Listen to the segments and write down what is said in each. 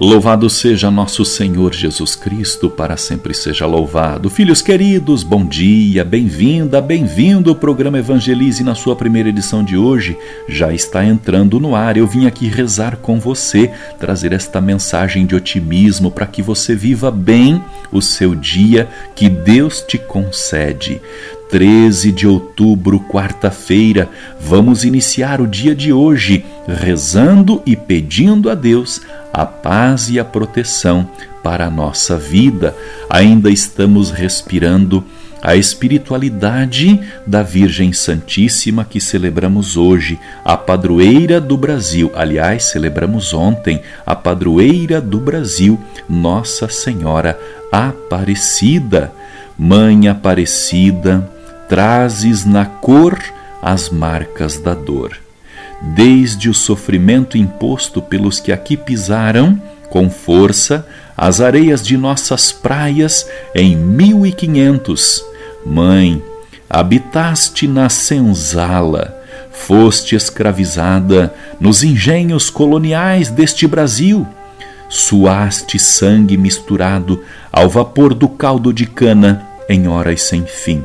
Louvado seja nosso Senhor Jesus Cristo, para sempre seja louvado. Filhos queridos, bom dia, bem-vinda, bem-vindo. O programa Evangelize na sua primeira edição de hoje já está entrando no ar. Eu vim aqui rezar com você, trazer esta mensagem de otimismo para que você viva bem o seu dia que Deus te concede. 13 de outubro, quarta-feira, vamos iniciar o dia de hoje rezando e pedindo a Deus a paz e a proteção para a nossa vida. Ainda estamos respirando a espiritualidade da Virgem Santíssima que celebramos hoje, a padroeira do Brasil. Aliás, celebramos ontem a padroeira do Brasil, Nossa Senhora Aparecida. Mãe Aparecida, trazes na cor as marcas da dor desde o sofrimento imposto pelos que aqui pisaram, com força, as areias de nossas praias em mil e quinhentos. Mãe, habitaste na senzala, foste escravizada nos engenhos coloniais deste Brasil, suaste sangue misturado ao vapor do caldo de cana em horas sem fim.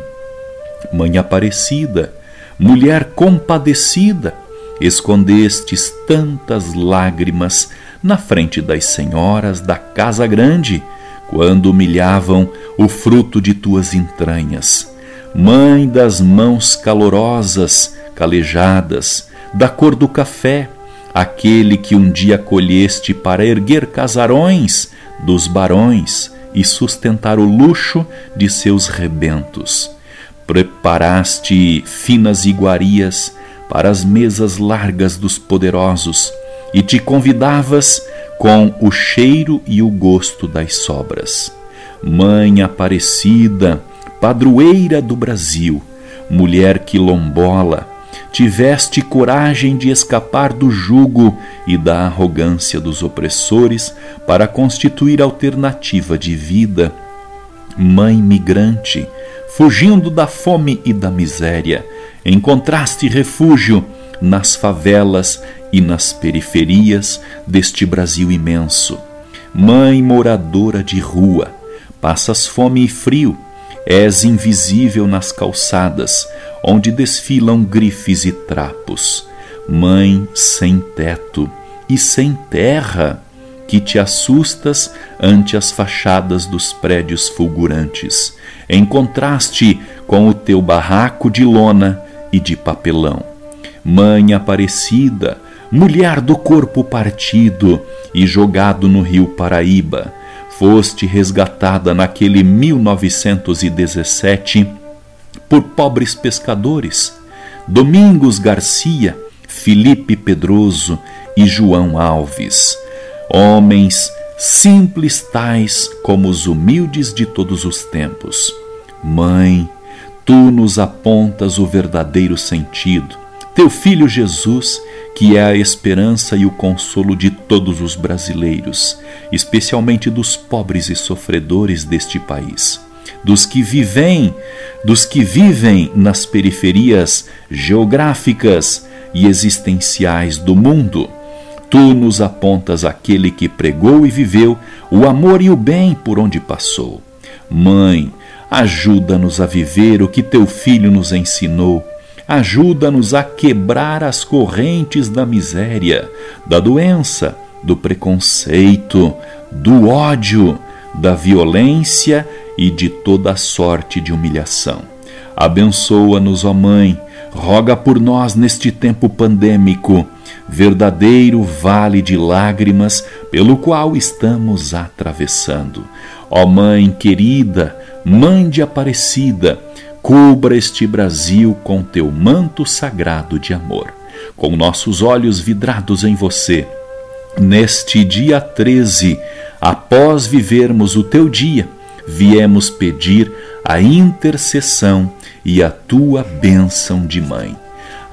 Mãe Aparecida, mulher compadecida, escondestes tantas lágrimas na frente das senhoras da casa grande, quando humilhavam o fruto de tuas entranhas. Mãe das mãos calorosas, calejadas, da cor do café, aquele que um dia colheste para erguer casarões dos barões e sustentar o luxo de seus rebentos. Preparaste finas iguarias para as mesas largas dos poderosos e te convidavas com o cheiro e o gosto das sobras. Mãe Aparecida, padroeira do Brasil, mulher quilombola, tiveste coragem de escapar do jugo e da arrogância dos opressores para constituir alternativa de vida. Mãe migrante, fugindo da fome e da miséria, encontraste refúgio nas favelas e nas periferias deste Brasil imenso. Mãe moradora de rua, passas fome e frio, és invisível nas calçadas, onde desfilam grifes e trapos. Mãe sem teto e sem terra, que te assustas ante as fachadas dos prédios fulgurantes, em contraste com o teu barraco de lona e de papelão. Mãe Aparecida, mulher do corpo partido e jogado no rio Paraíba, foste resgatada naquele 1917 por pobres pescadores, Domingos Garcia, Felipe Pedroso e João Alves, homens simples tais como os humildes de todos os tempos. Mãe, tu nos apontas o verdadeiro sentido. Teu filho Jesus, que é a esperança e o consolo de todos os brasileiros, especialmente dos pobres e sofredores deste país, dos que vivem, dos que vivem nas periferias geográficas e existenciais do mundo. Tu nos apontas aquele que pregou e viveu o amor e o bem por onde passou. Mãe, Ajuda-nos a viver o que teu filho nos ensinou. Ajuda-nos a quebrar as correntes da miséria, da doença, do preconceito, do ódio, da violência e de toda sorte de humilhação. Abençoa-nos, ó Mãe, roga por nós neste tempo pandêmico, verdadeiro vale de lágrimas pelo qual estamos atravessando. Ó Mãe querida, Mãe de Aparecida, cubra este Brasil com teu manto sagrado de amor. Com nossos olhos vidrados em você, neste dia 13, após vivermos o teu dia, viemos pedir a intercessão e a tua bênção de mãe.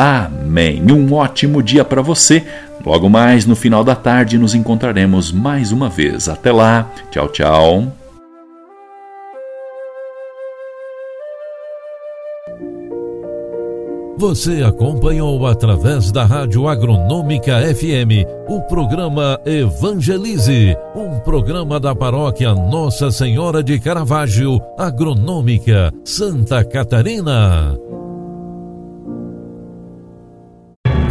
Amém. Um ótimo dia para você. Logo mais no final da tarde nos encontraremos mais uma vez. Até lá. Tchau, tchau. Você acompanhou através da Rádio Agronômica FM o programa Evangelize, um programa da paróquia Nossa Senhora de Caravaggio, Agronômica, Santa Catarina.